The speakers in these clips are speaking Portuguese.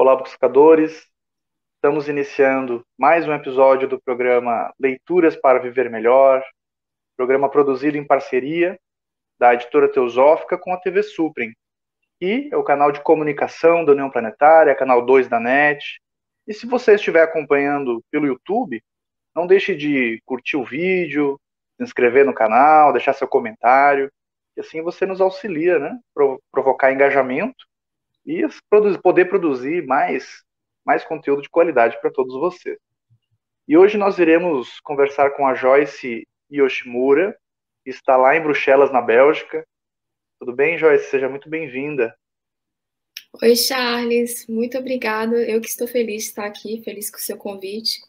Olá, buscadores. Estamos iniciando mais um episódio do programa Leituras para Viver Melhor, programa produzido em parceria da editora Teosófica com a TV Suprem, e é o canal de comunicação da União Planetária, canal 2 da NET. E se você estiver acompanhando pelo YouTube, não deixe de curtir o vídeo, se inscrever no canal, deixar seu comentário, e assim você nos auxilia, né? Provocar engajamento e poder produzir mais, mais conteúdo de qualidade para todos vocês. E hoje nós iremos conversar com a Joyce Yoshimura, que está lá em Bruxelas, na Bélgica. Tudo bem, Joyce? Seja muito bem-vinda. Oi, Charles. Muito obrigada. Eu que estou feliz de estar aqui, feliz com o seu convite.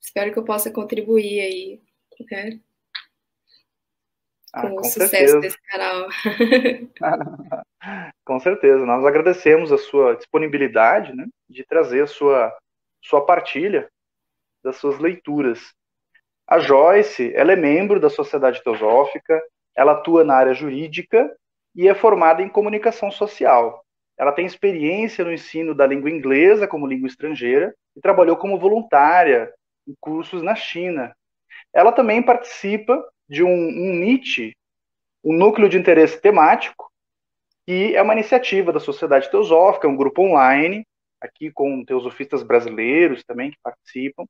Espero que eu possa contribuir aí, né? Ah, com, o sucesso certeza. desse canal. com certeza. Nós agradecemos a sua disponibilidade né, de trazer a sua, sua partilha das suas leituras. A Joyce, ela é membro da Sociedade Teosófica, ela atua na área jurídica e é formada em comunicação social. Ela tem experiência no ensino da língua inglesa como língua estrangeira e trabalhou como voluntária em cursos na China. Ela também participa de um, um NIT, um núcleo de interesse temático, que é uma iniciativa da Sociedade Teosófica, um grupo online, aqui com teosofistas brasileiros também que participam,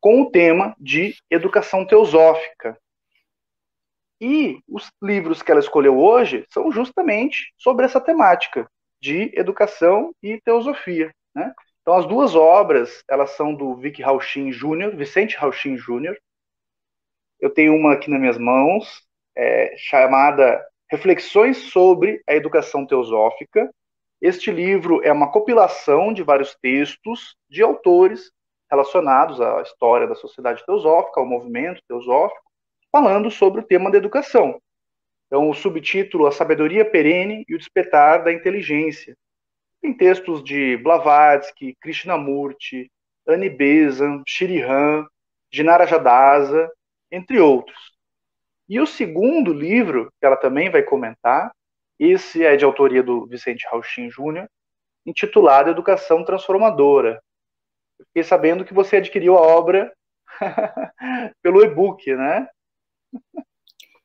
com o tema de educação teosófica. E os livros que ela escolheu hoje são justamente sobre essa temática de educação e teosofia. Né? Então, as duas obras, elas são do Vic Rauchin Jr., Vicente Rauchin Jr., eu tenho uma aqui nas minhas mãos, é, chamada Reflexões sobre a Educação Teosófica. Este livro é uma compilação de vários textos de autores relacionados à história da sociedade teosófica, ao movimento teosófico, falando sobre o tema da educação. Então, o subtítulo A Sabedoria Perene e o Despertar da Inteligência. Tem textos de Blavatsky, Krishnamurti, Annie Besant, Shirihan, Dinara Jadasa, entre outros. E o segundo livro, que ela também vai comentar, esse é de autoria do Vicente Rauchin Júnior, intitulado Educação Transformadora. Eu fiquei sabendo que você adquiriu a obra pelo e-book, né?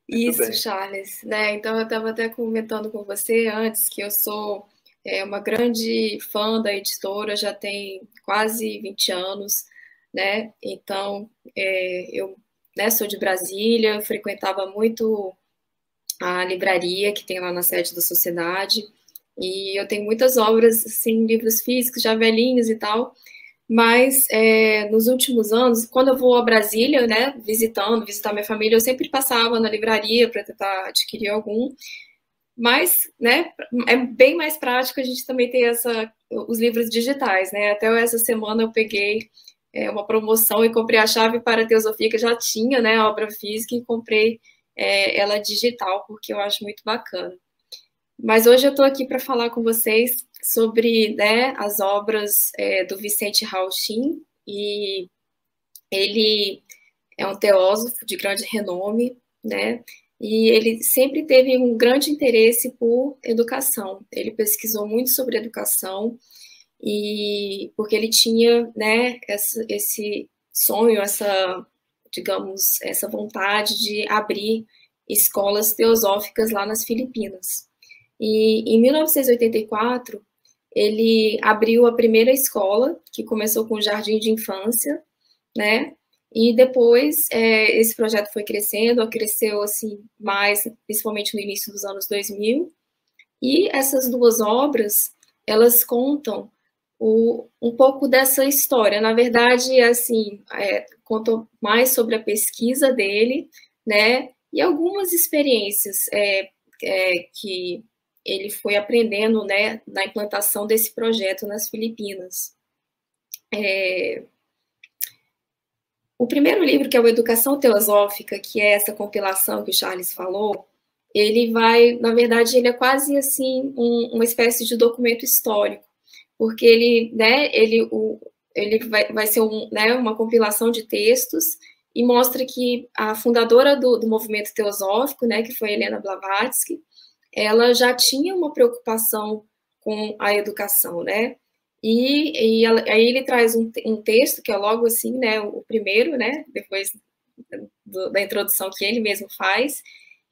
Isso, Charles. Né? Então, eu estava até comentando com você antes que eu sou é, uma grande fã da editora, já tem quase 20 anos, né? Então, é, eu né, sou de Brasília, frequentava muito a livraria que tem lá na sede da sociedade, e eu tenho muitas obras, assim, livros físicos, já velhinhos e tal, mas é, nos últimos anos, quando eu vou a Brasília, né, visitando, visitar minha família, eu sempre passava na livraria para tentar adquirir algum, mas, né, é bem mais prático a gente também ter essa, os livros digitais, né, até essa semana eu peguei é, uma promoção e comprei a chave para a teosofia, que já tinha né, a obra física, e comprei é, ela digital, porque eu acho muito bacana. Mas hoje eu estou aqui para falar com vocês sobre né, as obras é, do Vicente Rauchin, e ele é um teósofo de grande renome, né? E ele sempre teve um grande interesse por educação. Ele pesquisou muito sobre educação, e porque ele tinha, né, essa, esse sonho, essa, digamos, essa vontade de abrir escolas teosóficas lá nas Filipinas. E em 1984, ele abriu a primeira escola, que começou com o jardim de infância, né? E depois é, esse projeto foi crescendo, cresceu assim mais, principalmente no início dos anos 2000. E essas duas obras, elas contam o, um pouco dessa história. Na verdade, assim, é, contou mais sobre a pesquisa dele, né, e algumas experiências é, é, que ele foi aprendendo, né, na implantação desse projeto nas Filipinas. É, o primeiro livro, que é o Educação Teosófica, que é essa compilação que o Charles falou, ele vai, na verdade, ele é quase assim um, uma espécie de documento histórico porque ele, né, ele, o, ele vai, vai ser um, né, uma compilação de textos e mostra que a fundadora do, do movimento teosófico, né, que foi Helena Blavatsky, ela já tinha uma preocupação com a educação, né? E, e aí ele traz um, um, texto que é logo assim, né, o primeiro, né, depois do, da introdução que ele mesmo faz,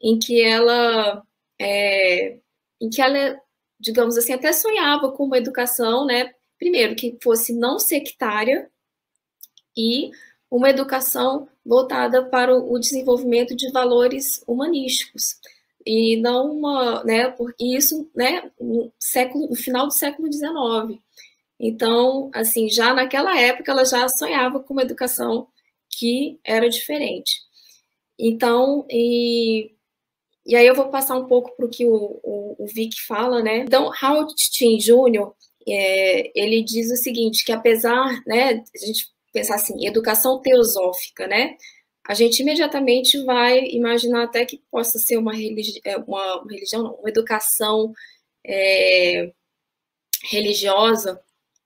em que ela, é, em que ela, digamos assim, até sonhava com uma educação, né, primeiro que fosse não sectária e uma educação voltada para o desenvolvimento de valores humanísticos e não uma, né, porque isso, né, no século, no final do século XIX. Então, assim, já naquela época ela já sonhava com uma educação que era diferente. Então, e, e aí eu vou passar um pouco para o que o, o, Vic fala, né? Então, Howard Chin Jr., é, ele diz o seguinte, que apesar, né, a gente pensar assim, educação teosófica, né, a gente imediatamente vai imaginar até que possa ser uma, religi é, uma religião, não, uma educação é, religiosa,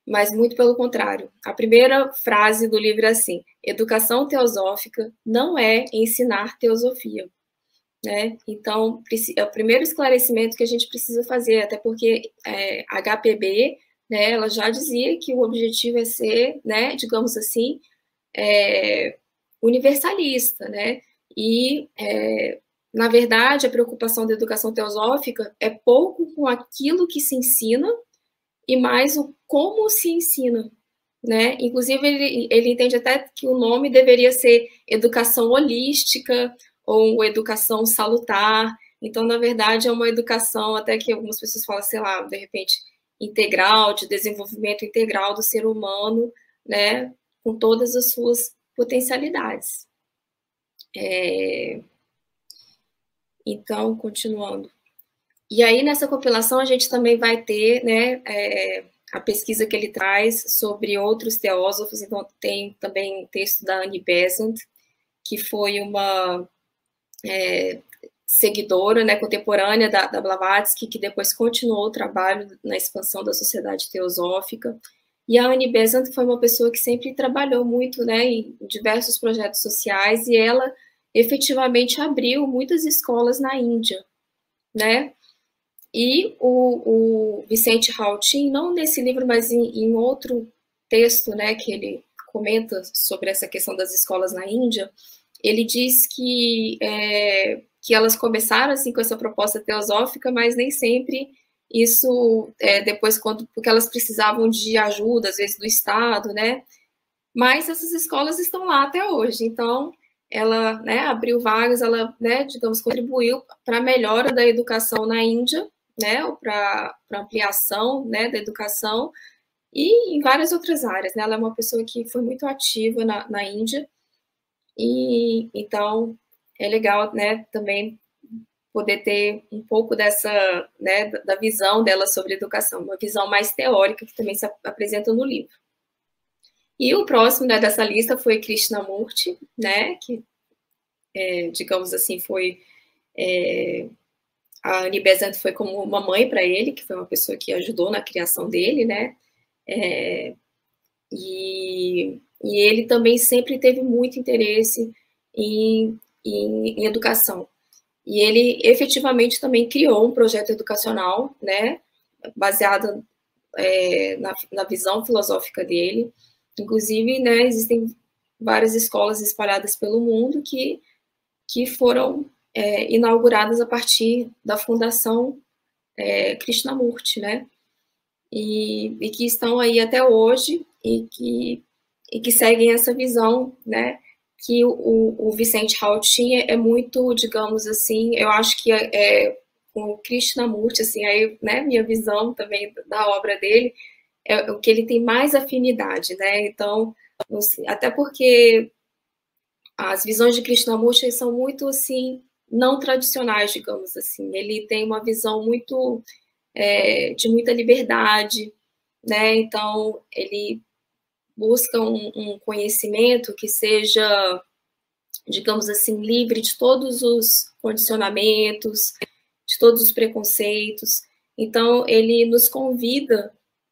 mas muito pelo contrário. A primeira frase do livro é assim: educação teosófica não é ensinar teosofia. Né? Então, é o primeiro esclarecimento que a gente precisa fazer, até porque é, HPB, né, ela já dizia que o objetivo é ser, né, digamos assim, é, universalista, né? E, é, na verdade, a preocupação da educação teosófica é pouco com aquilo que se ensina e mais o como se ensina, né? Inclusive, ele, ele entende até que o nome deveria ser educação holística ou educação salutar. Então, na verdade, é uma educação, até que algumas pessoas falam, sei lá, de repente, integral, de desenvolvimento integral do ser humano, né? Com todas as suas potencialidades. É... Então, continuando. E aí, nessa compilação, a gente também vai ter né, é, a pesquisa que ele traz sobre outros teósofos. Então, tem também texto da Annie Besant, que foi uma é, seguidora né, contemporânea da, da Blavatsky, que depois continuou o trabalho na expansão da sociedade teosófica. E a Anne Besant foi uma pessoa que sempre trabalhou muito né, em diversos projetos sociais e ela efetivamente abriu muitas escolas na Índia, né? E o, o Vicente Hautin, não nesse livro, mas em, em, outro texto, né, que ele comenta sobre essa questão das escolas na Índia, ele diz que, é, que elas começaram assim com essa proposta teosófica, mas nem sempre isso é, depois quando porque elas precisavam de ajuda às vezes do Estado, né? Mas essas escolas estão lá até hoje, então ela né, abriu vagas, ela, né, digamos, contribuiu para a melhora da educação na Índia, né, para ampliação né, da educação e em várias outras áreas. Né? Ela é uma pessoa que foi muito ativa na, na Índia e então é legal, né, também poder ter um pouco dessa, né, da visão dela sobre educação, uma visão mais teórica que também se apresenta no livro. E o próximo né, dessa lista foi Krishnamurti, né, que, é, digamos assim, foi é, a Annie Besant foi como uma mãe para ele, que foi uma pessoa que ajudou na criação dele, né, é, e, e ele também sempre teve muito interesse em, em, em educação. E ele efetivamente também criou um projeto educacional, né, baseado é, na, na, visão filosófica dele. Inclusive, né, existem várias escolas espalhadas pelo mundo que, que foram é, inauguradas a partir da fundação é, Krishnamurti, né, e, e que estão aí até hoje e que, e que seguem essa visão, né, que o, o Vicente Hall tinha é muito, digamos assim, eu acho que é, é com o Krishnamurti, assim, aí, né, minha visão também da obra dele, é o que ele tem mais afinidade, né, então, até porque as visões de Krishnamurti são muito, assim, não tradicionais, digamos assim, ele tem uma visão muito, é, de muita liberdade, né, então, ele busca um, um conhecimento que seja, digamos assim, livre de todos os condicionamentos, de todos os preconceitos. Então, ele nos convida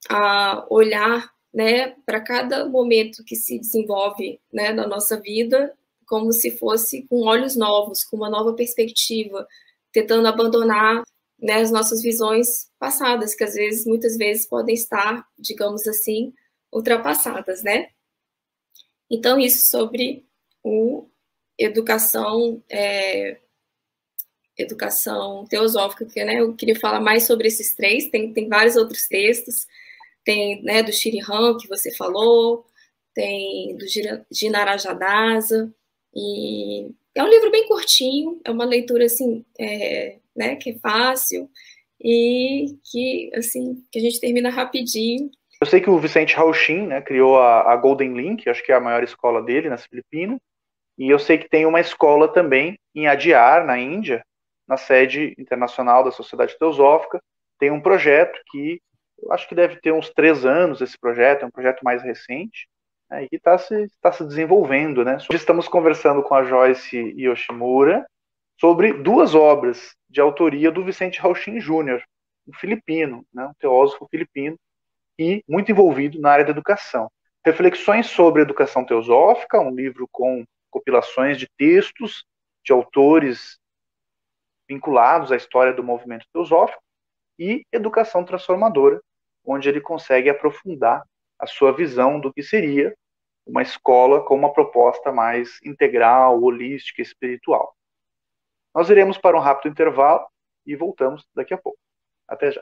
a olhar né, para cada momento que se desenvolve né, na nossa vida como se fosse com olhos novos, com uma nova perspectiva, tentando abandonar né, as nossas visões passadas, que às vezes, muitas vezes, podem estar, digamos assim, ultrapassadas, né? Então, isso sobre o educação, é, educação teosófica, que né, eu queria falar mais sobre esses três, tem, tem vários outros textos, tem né, do Shirihan, que você falou, tem do Ginarajadasa, e é um livro bem curtinho, é uma leitura assim, é, né, que é fácil e que assim que a gente termina rapidinho. Eu sei que o Vicente Rauchin, né, criou a, a Golden Link, acho que é a maior escola dele nas Filipinas, e eu sei que tem uma escola também em Adyar, na Índia, na sede internacional da Sociedade Teosófica. Tem um projeto que eu acho que deve ter uns três anos esse projeto, é um projeto mais recente, né, e que está se, tá se desenvolvendo. Né? Estamos conversando com a Joyce Yoshimura sobre duas obras de autoria do Vicente Rauchin Jr., um filipino, né, um teósofo filipino, e muito envolvido na área da educação. Reflexões sobre Educação Teosófica, um livro com compilações de textos de autores vinculados à história do movimento teosófico, e Educação Transformadora, onde ele consegue aprofundar a sua visão do que seria uma escola com uma proposta mais integral, holística, espiritual. Nós iremos para um rápido intervalo e voltamos daqui a pouco. Até já.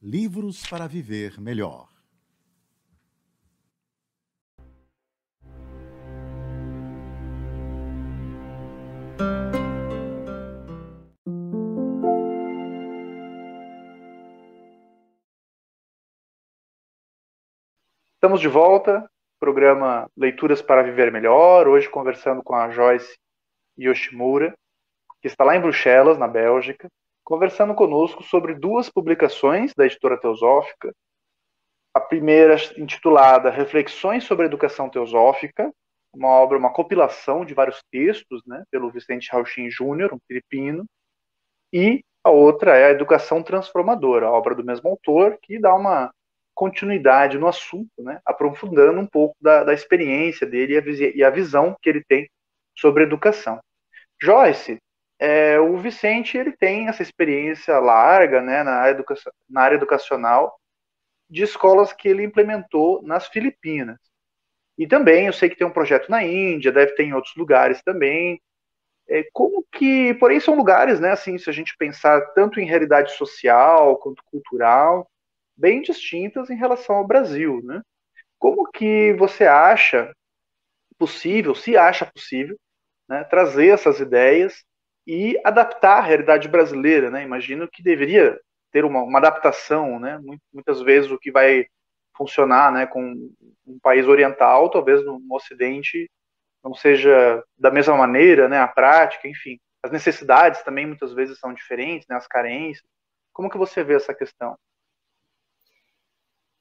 Livros para Viver Melhor. Estamos de volta, programa Leituras para Viver Melhor, hoje conversando com a Joyce Yoshimura, que está lá em Bruxelas, na Bélgica, conversando conosco sobre duas publicações da editora Teosófica. A primeira, intitulada Reflexões sobre Educação Teosófica, uma obra, uma compilação de vários textos, né, pelo Vicente Rauchin Júnior, um filipino. E a outra é a Educação Transformadora, a obra do mesmo autor, que dá uma continuidade no assunto, né, aprofundando um pouco da, da experiência dele e a, e a visão que ele tem sobre educação. Joyce é, o Vicente ele tem essa experiência larga né, na, educação, na área educacional de escolas que ele implementou nas Filipinas. E também eu sei que tem um projeto na Índia, deve ter em outros lugares também. É, como que, porém, são lugares, né, assim, se a gente pensar tanto em realidade social quanto cultural, bem distintas em relação ao Brasil, né? Como que você acha possível, se acha possível, né, trazer essas ideias e adaptar a realidade brasileira, né? Imagino que deveria ter uma, uma adaptação, né? Muitas vezes o que vai funcionar, né, com um país oriental, talvez no, Ocidente não seja da mesma maneira, né? A prática, enfim, as necessidades também muitas vezes são diferentes, né? As carências. Como que você vê essa questão?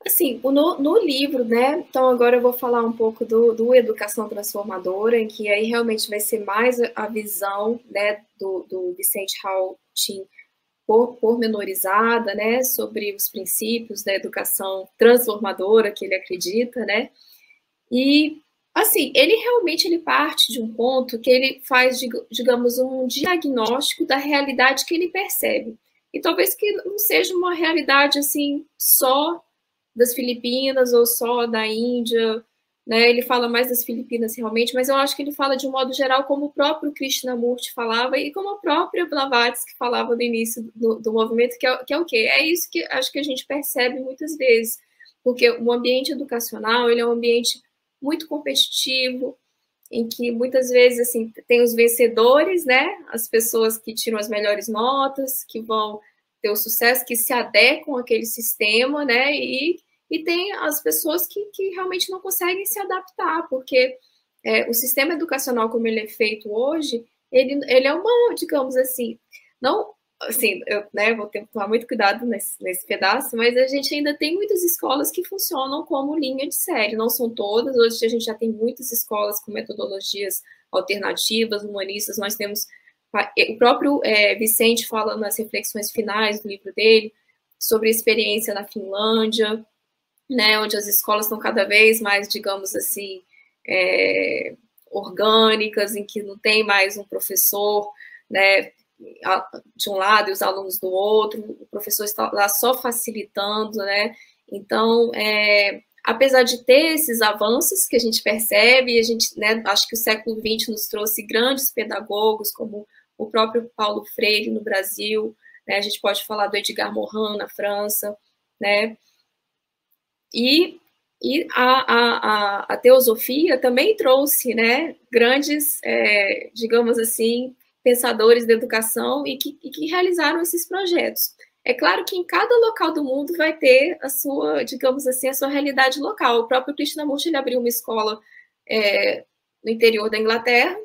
Assim, no, no, livro, né? Então agora eu vou falar um pouco do, do Educação Transformadora, em que aí realmente vai ser mais a visão, né, do, do Vicente Hautin por, pormenorizada, né, sobre os princípios da educação transformadora que ele acredita, né? E assim, ele realmente ele parte de um ponto que ele faz, digamos, um diagnóstico da realidade que ele percebe. E talvez que não seja uma realidade assim só das Filipinas ou só da Índia, né? Ele fala mais das Filipinas realmente, mas eu acho que ele fala de um modo geral como o próprio Krishnamurti falava e como a própria Blavatsky falava no início do, do movimento, que é, que é o quê? É isso que acho que a gente percebe muitas vezes, porque o ambiente educacional ele é um ambiente muito competitivo, em que muitas vezes assim tem os vencedores, né? As pessoas que tiram as melhores notas, que vão ter o sucesso, que se adequam àquele sistema, né? E e tem as pessoas que, que realmente não conseguem se adaptar, porque é, o sistema educacional como ele é feito hoje, ele, ele é uma, digamos assim, não, assim, eu né, vou ter que tomar muito cuidado nesse, nesse pedaço, mas a gente ainda tem muitas escolas que funcionam como linha de série, não são todas, hoje a gente já tem muitas escolas com metodologias alternativas, humanistas, nós temos o próprio é, Vicente fala nas reflexões finais do livro dele sobre a experiência na Finlândia, né, onde as escolas estão cada vez mais, digamos assim, é, orgânicas, em que não tem mais um professor, né, de um lado e os alunos do outro, o professor está lá só facilitando, né, então, é, apesar de ter esses avanços que a gente percebe, a gente, né, acho que o século XX nos trouxe grandes pedagogos, como o próprio Paulo Freire no Brasil, né, a gente pode falar do Edgar Morin na França, né, e, e a, a, a, teosofia também trouxe né, grandes, é, digamos assim, pensadores da educação e que, e que realizaram esses projetos. É claro que em cada local do mundo vai ter a sua, digamos assim, a sua realidade local. O próprio Krishnamurti ele abriu uma escola é, no interior da Inglaterra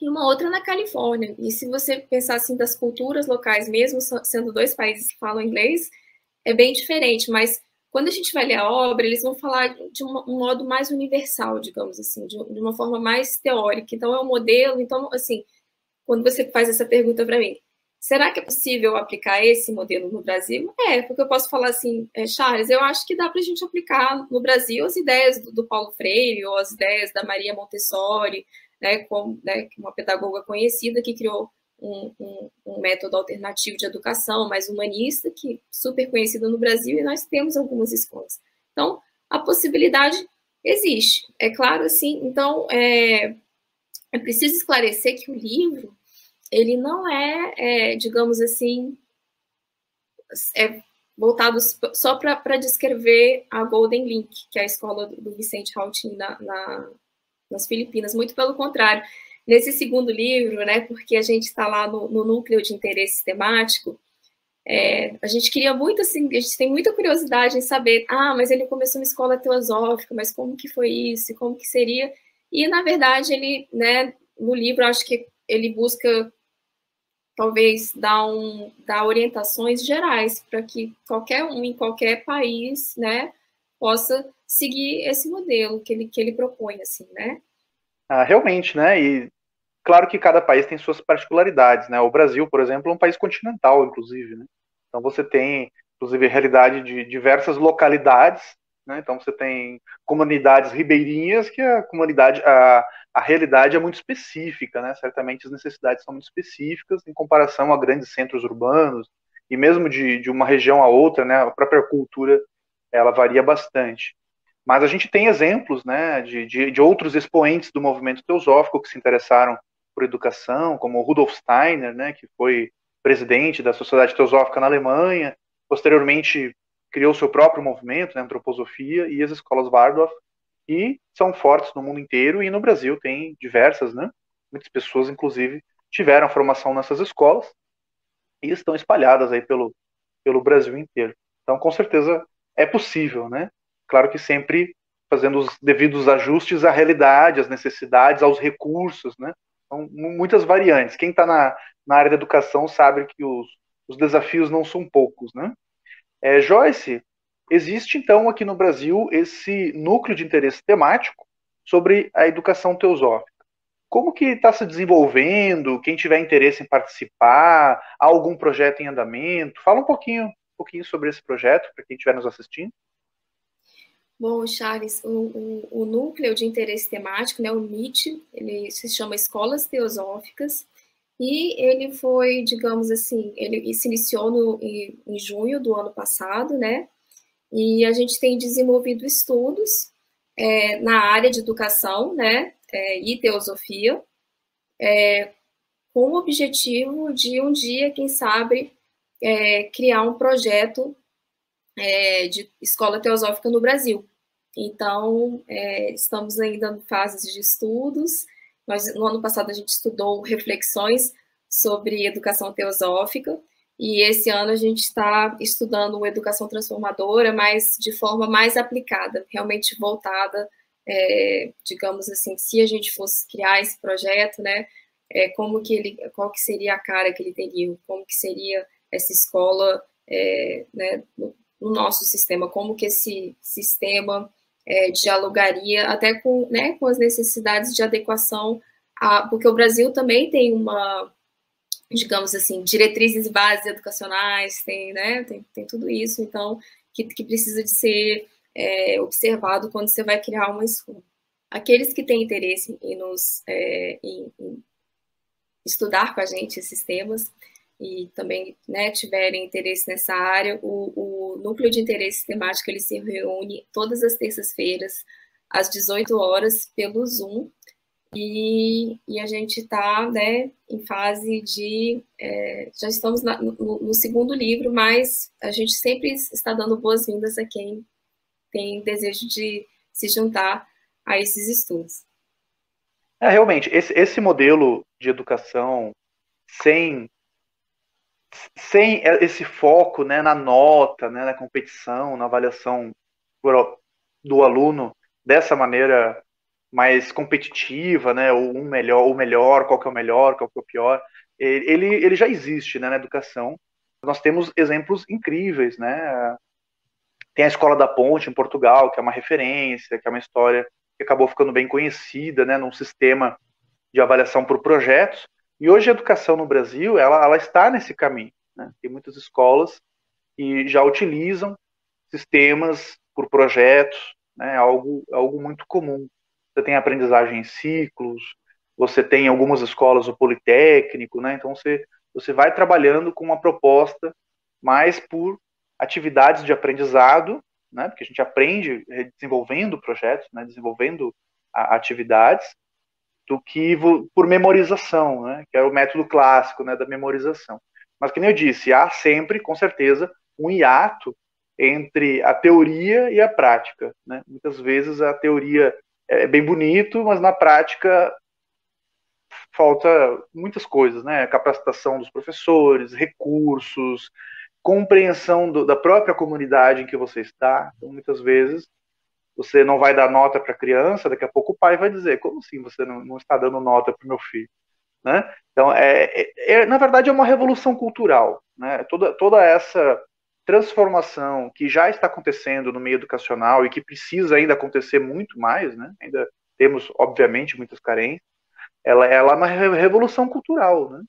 e uma outra na Califórnia. E se você pensar assim das culturas locais, mesmo sendo dois países que falam inglês, é bem diferente. Mas quando a gente vai ler a obra, eles vão falar de um, modo mais universal, digamos assim, de, de, uma forma mais teórica. Então, é um modelo. Então, assim, quando você faz essa pergunta para mim, será que é possível aplicar esse modelo no Brasil? É, porque eu posso falar assim, é, Charles, eu acho que dá para a gente aplicar no Brasil as ideias do, do, Paulo Freire ou as ideias da Maria Montessori, né, como, né, uma pedagoga conhecida que criou um, um, um, método alternativo de educação mais humanista, que super conhecido no Brasil, e nós temos algumas escolas. Então, a possibilidade existe. É claro, assim, então, é, é preciso esclarecer que o livro, ele não é, é digamos assim, é voltado só para descrever a Golden Link, que é a escola do Vicente Hautin na, na, nas Filipinas. Muito pelo contrário, Nesse segundo livro, né, porque a gente está lá no, no, núcleo de interesse temático, é, a gente queria muito, assim, a gente tem muita curiosidade em saber, ah, mas ele começou uma escola teosófica, mas como que foi isso, como que seria? E, na verdade, ele, né, no livro, acho que ele busca, talvez, dar, um, dar orientações gerais para que qualquer um, em qualquer país, né, possa seguir esse modelo que ele, que ele propõe, assim, né? Ah, realmente, né? E Claro que cada país tem suas particularidades, né? O Brasil, por exemplo, é um país continental, inclusive, né? Então você tem, inclusive, realidade de diversas localidades, né? Então você tem comunidades ribeirinhas que a comunidade, a, a realidade é muito específica, né? Certamente as necessidades são muito específicas em comparação a grandes centros urbanos e mesmo de, de uma região a outra, né? A própria cultura ela varia bastante. Mas a gente tem exemplos né, de, de, de, outros expoentes do movimento teosófico que se interessaram por educação, como Rudolf Steiner, né, que foi presidente da Sociedade Teosófica na Alemanha, posteriormente criou seu próprio movimento, né, antroposofia, e as escolas Waldorf, e são fortes no mundo inteiro, e no Brasil tem diversas, né, muitas pessoas, inclusive, tiveram formação nessas escolas, e estão espalhadas aí pelo, pelo Brasil inteiro. Então, com certeza, é possível, né, claro que sempre fazendo os devidos ajustes à realidade, às necessidades, aos recursos, né, são muitas variantes. Quem está na, na área da educação sabe que os, os desafios não são poucos, né? É, Joyce, existe então aqui no Brasil esse núcleo de interesse temático sobre a educação teosófica. Como que está se desenvolvendo? Quem tiver interesse em participar? Há algum projeto em andamento? Fala um pouquinho, um pouquinho sobre esse projeto para quem estiver nos assistindo. Bom, Charles, o, o, o, núcleo de interesse temático, né, o MIT, ele se chama Escolas Teosóficas, e ele foi, digamos assim, ele se iniciou no, em, em junho do ano passado, né, e a gente tem desenvolvido estudos é, na área de educação né, é, e teosofia, é, com o objetivo de um dia, quem sabe, é, criar um projeto é, de escola teosófica no Brasil. Então, é, estamos ainda em fases de estudos. Nós, no ano passado, a gente estudou reflexões sobre educação teosófica, e esse ano a gente está estudando educação transformadora, mas de forma mais aplicada, realmente voltada, é, digamos assim, se a gente fosse criar esse projeto, né, é, como que ele, qual que seria a cara que ele teria, como que seria essa escola, é, né, no, nosso sistema, como que esse sistema é, dialogaria até com, né, com as necessidades de adequação, a, porque o Brasil também tem uma digamos assim, diretrizes básicas educacionais, tem, né, tem, tem tudo isso, então, que, que precisa de ser é, observado quando você vai criar uma escola. Aqueles que têm interesse em nos é, em, em estudar com a gente esses temas e também né, tiverem interesse nessa área, o, o núcleo de interesse temático ele se reúne todas as terças-feiras às 18 horas pelo Zoom e, e a gente está né, em fase de. É, já estamos na, no, no, segundo livro, mas a gente sempre está dando boas-vindas a quem tem desejo de se juntar a esses estudos. É, realmente, esse, esse modelo de educação sem, sem esse foco né, na nota, né, na competição, na avaliação do aluno dessa maneira mais competitiva, né? Um melhor, o melhor, qual que é o melhor, qual que é o pior. Ele, ele já existe né, na educação. Nós temos exemplos incríveis, né? Tem a Escola da Ponte em Portugal, que é uma referência, que é uma história que acabou ficando bem conhecida, né? Num sistema de avaliação por projetos. E hoje a educação no Brasil, ela, ela está nesse caminho. Né? Tem muitas escolas que já utilizam sistemas por projetos, né? Algo, algo muito comum você tem aprendizagem em ciclos, você tem algumas escolas o politécnico, né? Então você você vai trabalhando com uma proposta mais por atividades de aprendizado, né? Porque a gente aprende desenvolvendo projetos, né? Desenvolvendo atividades, do que por memorização, né? Que é o método clássico, né? Da memorização. Mas nem eu disse, há sempre, com certeza, um hiato entre a teoria e a prática, né? Muitas vezes a teoria é bem bonito, mas na prática falta muitas coisas, né? Capacitação dos professores, recursos, compreensão do, da própria comunidade em que você está. Então, muitas vezes você não vai dar nota para a criança, daqui a pouco o pai vai dizer: como assim você não, não está dando nota para o meu filho? Né? Então, é, é, é, na verdade, é uma revolução cultural. Né? Toda, toda essa transformação que já está acontecendo no meio educacional e que precisa ainda acontecer muito mais, né? Ainda temos, obviamente, muitas carências. Ela, ela é uma revolução cultural, né?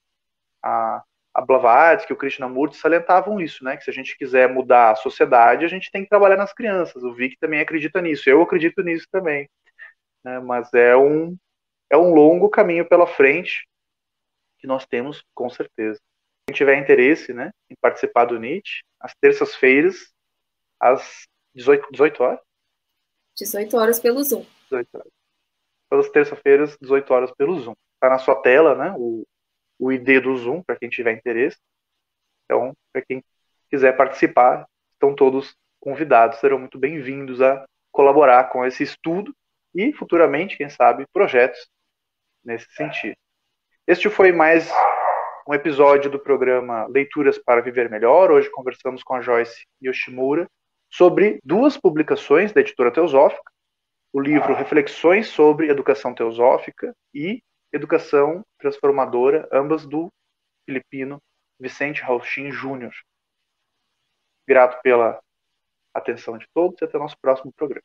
A, a Blavatsky, o Krishnamurti salientavam isso, né? Que se a gente quiser mudar a sociedade, a gente tem que trabalhar nas crianças. O Vic também acredita nisso. Eu acredito nisso também. Né? Mas é um é um longo caminho pela frente que nós temos, com certeza. Quem tiver interesse, né, em participar do NIT, às terças-feiras, às 18, 18 horas? 18 horas pelo Zoom. 18 horas. Todas as terças-feiras, 18 horas pelo Zoom. Está na sua tela, né? O, o ID do Zoom, para quem tiver interesse. Então, para quem quiser participar, estão todos convidados, serão muito bem-vindos a colaborar com esse estudo e futuramente, quem sabe, projetos nesse sentido. Este foi mais um episódio do programa Leituras para Viver Melhor. Hoje conversamos com a Joyce Yoshimura sobre duas publicações da editora Teosófica, o livro Reflexões sobre Educação Teosófica e Educação Transformadora, ambas do filipino Vicente Rauchin Júnior. Grato pela atenção de todos e até o nosso próximo programa.